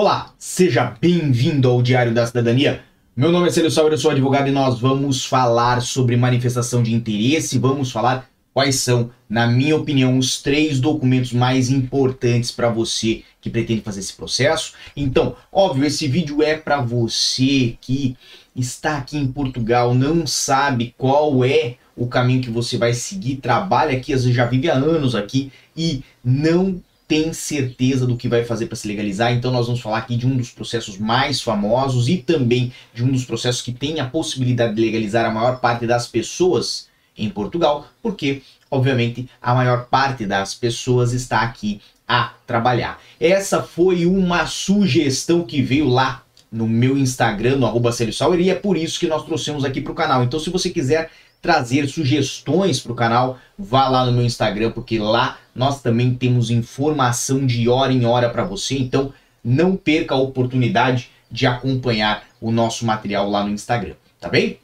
Olá, seja bem-vindo ao Diário da Cidadania. Meu nome é Celso Sauer, eu sou advogado e nós vamos falar sobre manifestação de interesse, vamos falar quais são, na minha opinião, os três documentos mais importantes para você que pretende fazer esse processo. Então, óbvio, esse vídeo é para você que está aqui em Portugal, não sabe qual é o caminho que você vai seguir, trabalha aqui, às vezes já vive há anos aqui e não tem certeza do que vai fazer para se legalizar, então nós vamos falar aqui de um dos processos mais famosos e também de um dos processos que tem a possibilidade de legalizar a maior parte das pessoas em Portugal, porque, obviamente, a maior parte das pessoas está aqui a trabalhar. Essa foi uma sugestão que veio lá no meu Instagram, no arroba e é por isso que nós trouxemos aqui para o canal. Então, se você quiser trazer sugestões para o canal, vá lá no meu Instagram, porque lá nós também temos informação de hora em hora para você. Então não perca a oportunidade de acompanhar o nosso material lá no Instagram, tá bem?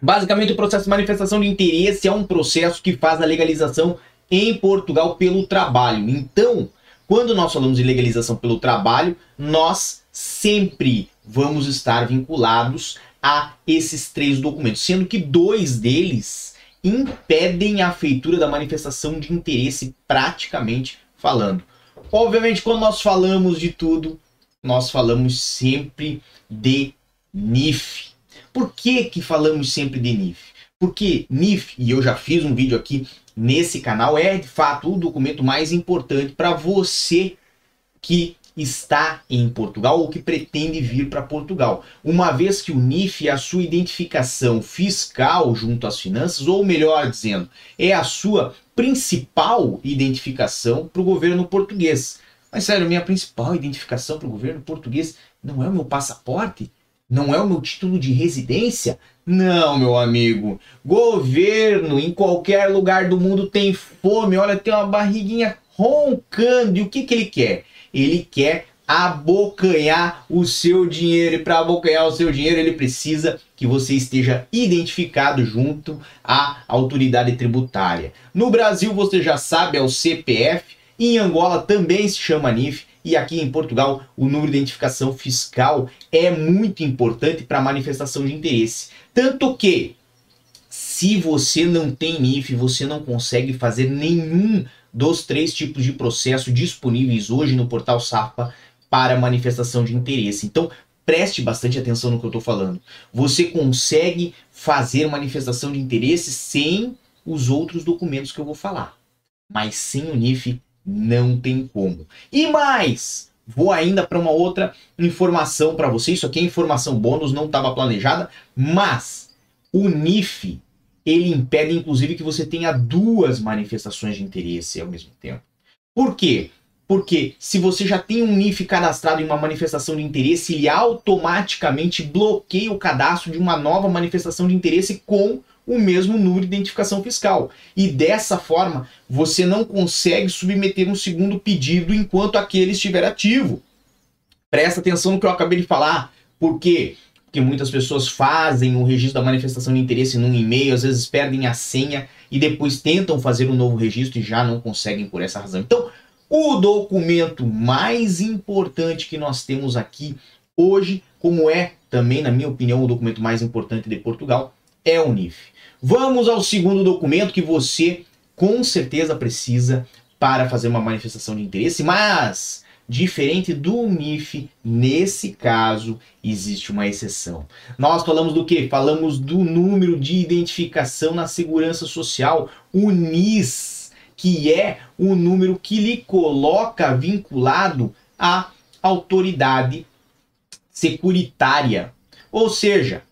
Basicamente, o processo de manifestação de interesse é um processo que faz a legalização em Portugal pelo trabalho. Então, quando nós falamos de legalização pelo trabalho, nós sempre vamos estar vinculados a esses três documentos, sendo que dois deles impedem a feitura da manifestação de interesse praticamente falando. Obviamente, quando nós falamos de tudo, nós falamos sempre de NIF. Por que, que falamos sempre de NIF? Porque NIF, e eu já fiz um vídeo aqui nesse canal, é de fato o documento mais importante para você que está em Portugal ou que pretende vir para Portugal, uma vez que o NIF é a sua identificação fiscal junto às finanças, ou melhor dizendo, é a sua principal identificação para o governo português. Mas sério, minha principal identificação para o governo português não é o meu passaporte? Não é o meu título de residência? Não, meu amigo. Governo em qualquer lugar do mundo tem fome. Olha, tem uma barriguinha roncando. E o que, que ele quer? ele quer abocanhar o seu dinheiro. E para abocanhar o seu dinheiro, ele precisa que você esteja identificado junto à autoridade tributária. No Brasil, você já sabe, é o CPF. Em Angola também se chama NIF. E aqui em Portugal, o número de identificação fiscal é muito importante para manifestação de interesse. Tanto que, se você não tem NIF, você não consegue fazer nenhum dos três tipos de processo disponíveis hoje no portal SAPA para manifestação de interesse. Então, preste bastante atenção no que eu estou falando. Você consegue fazer manifestação de interesse sem os outros documentos que eu vou falar, mas sem o NIF não tem como. E mais, vou ainda para uma outra informação para você. Isso aqui é informação bônus, não estava planejada, mas o NIF ele impede inclusive que você tenha duas manifestações de interesse ao mesmo tempo. Por quê? Porque se você já tem um NIF cadastrado em uma manifestação de interesse, ele automaticamente bloqueia o cadastro de uma nova manifestação de interesse com o mesmo número de identificação fiscal. E dessa forma, você não consegue submeter um segundo pedido enquanto aquele estiver ativo. Presta atenção no que eu acabei de falar, porque que muitas pessoas fazem o registro da manifestação de interesse num e-mail, às vezes perdem a senha e depois tentam fazer um novo registro e já não conseguem por essa razão. Então, o documento mais importante que nós temos aqui hoje, como é também, na minha opinião, o documento mais importante de Portugal, é o NIF. Vamos ao segundo documento que você com certeza precisa para fazer uma manifestação de interesse, mas Diferente do NIF, nesse caso existe uma exceção. Nós falamos do que? Falamos do número de identificação na segurança social, o NIS, que é o número que lhe coloca vinculado à autoridade securitária. Ou seja,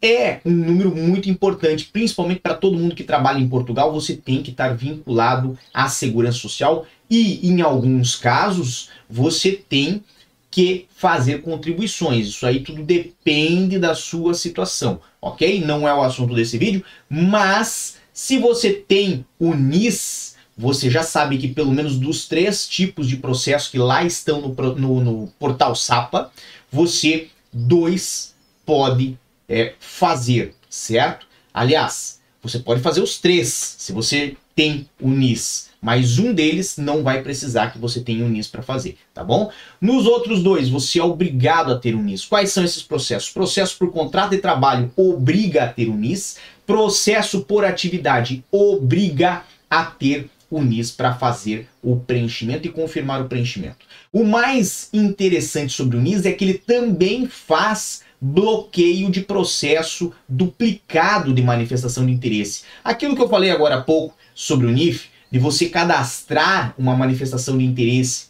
é um número muito importante, principalmente para todo mundo que trabalha em Portugal, você tem que estar vinculado à segurança social e, em alguns casos, você tem que fazer contribuições. Isso aí tudo depende da sua situação, ok? Não é o assunto desse vídeo, mas se você tem o NIS, você já sabe que pelo menos dos três tipos de processo que lá estão no, no, no portal SAPA, você dois pode é, fazer, certo? Aliás, você pode fazer os três. Se você tem o NIS, mas um deles não vai precisar que você tenha o NIS para fazer, tá bom? Nos outros dois, você é obrigado a ter o NIS. Quais são esses processos? Processo por contrato de trabalho obriga a ter o NIS, processo por atividade obriga a ter o NIS para fazer o preenchimento e confirmar o preenchimento. O mais interessante sobre o NIS é que ele também faz bloqueio de processo duplicado de manifestação de interesse. Aquilo que eu falei agora há pouco sobre o NIF, de você cadastrar uma manifestação de interesse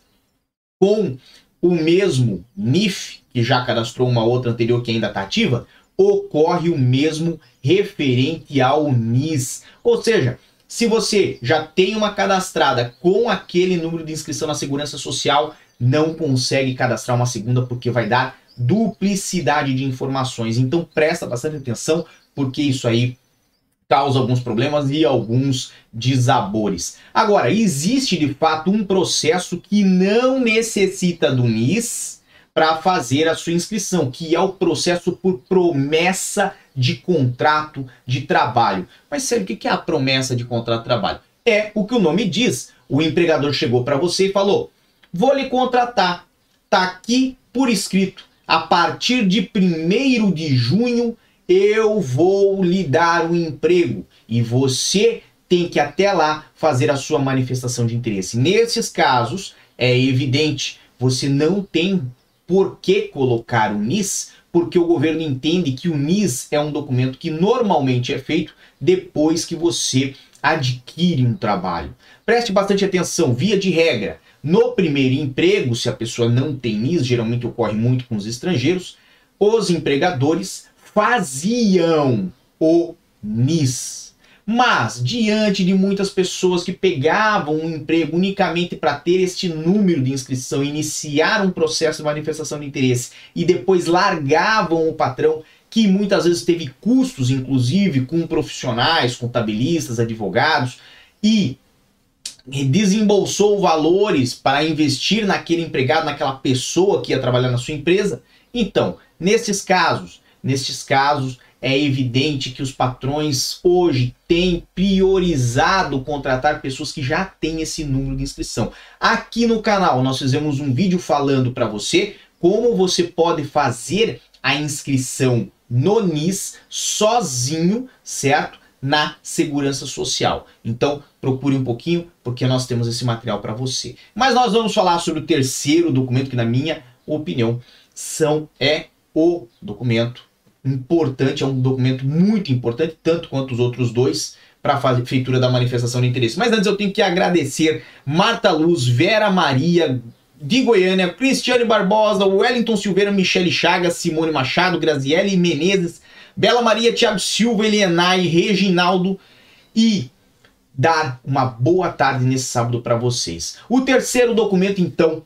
com o mesmo NIF, que já cadastrou uma outra anterior que ainda está ativa, ocorre o mesmo referente ao NIS. Ou seja, se você já tem uma cadastrada com aquele número de inscrição na Segurança Social, não consegue cadastrar uma segunda porque vai dar duplicidade de informações. Então presta bastante atenção porque isso aí causa alguns problemas e alguns desabores. Agora, existe de fato um processo que não necessita do NIS para fazer a sua inscrição, que é o processo por promessa de contrato de trabalho. Mas sério, o que é a promessa de contrato de trabalho? É o que o nome diz. O empregador chegou para você e falou: vou lhe contratar. Tá aqui por escrito. A partir de 1 de junho eu vou lhe dar um emprego e você tem que até lá fazer a sua manifestação de interesse. Nesses casos, é evidente, você não tem por que colocar o NIS, porque o governo entende que o NIS é um documento que normalmente é feito depois que você adquire um trabalho. Preste bastante atenção, via de regra, no primeiro emprego, se a pessoa não tem NIS, geralmente ocorre muito com os estrangeiros, os empregadores faziam o NIS. Mas, diante de muitas pessoas que pegavam um emprego unicamente para ter este número de inscrição, iniciar um processo de manifestação de interesse e depois largavam o patrão, que muitas vezes teve custos, inclusive, com profissionais, contabilistas, advogados, e desembolsou valores para investir naquele empregado, naquela pessoa que ia trabalhar na sua empresa. Então, nesses casos, nestes casos, é evidente que os patrões hoje têm priorizado contratar pessoas que já têm esse número de inscrição. Aqui no canal nós fizemos um vídeo falando para você como você pode fazer a inscrição no NIS sozinho, certo? Na segurança social. Então, procure um pouquinho, porque nós temos esse material para você. Mas nós vamos falar sobre o terceiro documento, que, na minha opinião, são, é o documento importante, é um documento muito importante, tanto quanto os outros dois, para a feitura da manifestação de interesse. Mas antes eu tenho que agradecer Marta Luz, Vera Maria, de Goiânia, Cristiane Barbosa, Wellington Silveira, Michele Chagas, Simone Machado, Graziele Menezes, Bela Maria, Thiago Silva, Elienay, Reginaldo e dar uma boa tarde nesse sábado para vocês. O terceiro documento, então,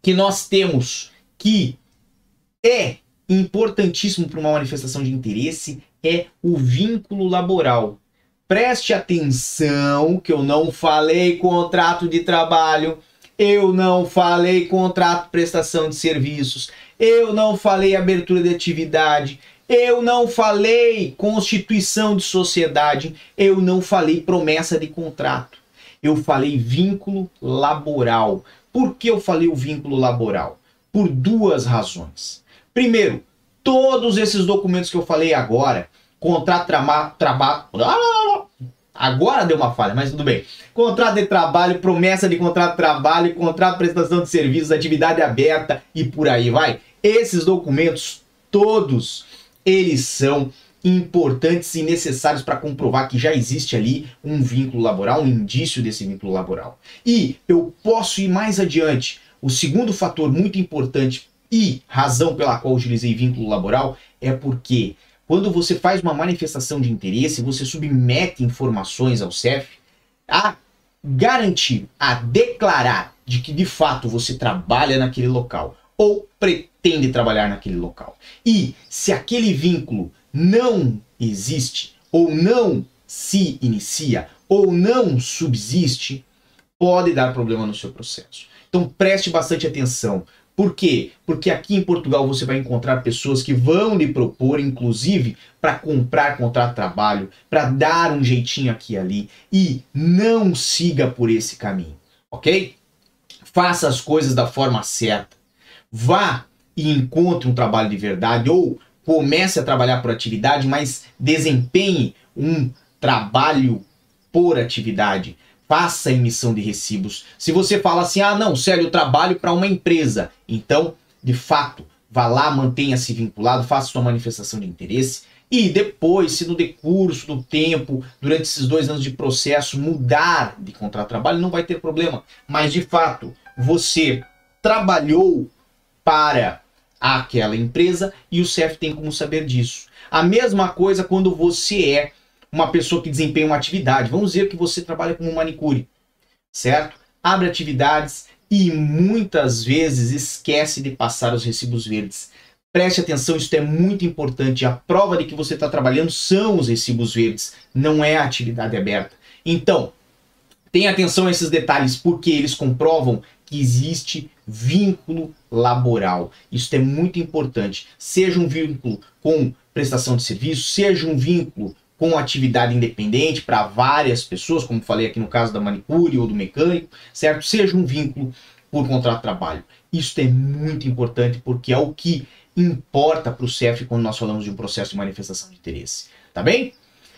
que nós temos que é importantíssimo para uma manifestação de interesse é o vínculo laboral. Preste atenção que eu não falei contrato de trabalho, eu não falei contrato prestação de serviços, eu não falei abertura de atividade, eu não falei constituição de sociedade, eu não falei promessa de contrato. Eu falei vínculo laboral. Por que eu falei o vínculo laboral? Por duas razões. Primeiro, todos esses documentos que eu falei agora, contrato de trabalho. Agora deu uma falha, mas tudo bem. Contrato de trabalho, promessa de contrato de trabalho, contrato de prestação de serviços, atividade aberta e por aí vai. Esses documentos, todos, eles são importantes e necessários para comprovar que já existe ali um vínculo laboral, um indício desse vínculo laboral. E eu posso ir mais adiante. O segundo fator muito importante e razão pela qual utilizei vínculo laboral é porque quando você faz uma manifestação de interesse, você submete informações ao CEF a garantir, a declarar de que de fato você trabalha naquele local ou pretende trabalhar naquele local. E se aquele vínculo não existe ou não se inicia ou não subsiste, pode dar problema no seu processo. Então preste bastante atenção. Por quê? Porque aqui em Portugal você vai encontrar pessoas que vão lhe propor, inclusive, para comprar contrato de trabalho, para dar um jeitinho aqui e ali. E não siga por esse caminho, ok? Faça as coisas da forma certa. Vá e encontre um trabalho de verdade ou comece a trabalhar por atividade, mas desempenhe um trabalho por atividade faça emissão de recibos. Se você fala assim, ah, não, Célio, eu trabalho para uma empresa, então, de fato, vá lá, mantenha-se vinculado, faça sua manifestação de interesse. E depois, se no decurso do tempo, durante esses dois anos de processo, mudar de contrato de trabalho, não vai ter problema. Mas de fato, você trabalhou para aquela empresa e o CEF tem como saber disso. A mesma coisa quando você é uma pessoa que desempenha uma atividade. Vamos dizer que você trabalha como manicure, certo? Abre atividades e muitas vezes esquece de passar os recibos verdes. Preste atenção, isso é muito importante. A prova de que você está trabalhando são os recibos verdes, não é a atividade aberta. Então, tenha atenção a esses detalhes, porque eles comprovam que existe vínculo laboral. Isso é muito importante. Seja um vínculo com prestação de serviço, seja um vínculo com atividade independente para várias pessoas, como falei aqui no caso da manicure ou do mecânico, certo? Seja um vínculo por contrato de trabalho. Isso é muito importante porque é o que importa para o CEF quando nós falamos de um processo de manifestação de interesse. Tá bem?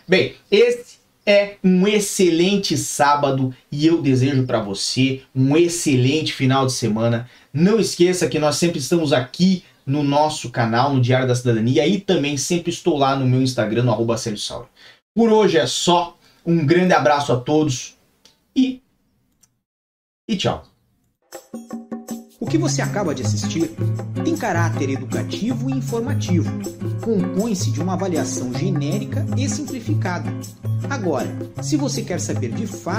Bem, esse é um excelente sábado e eu desejo para você um excelente final de semana. Não esqueça que nós sempre estamos aqui no nosso canal, no Diário da Cidadania, e também sempre estou lá no meu Instagram, no arroba. Por hoje é só. Um grande abraço a todos e. E tchau. O que você acaba de assistir tem caráter educativo e informativo. Compõe-se de uma avaliação genérica e simplificada. Agora, se você quer saber de fato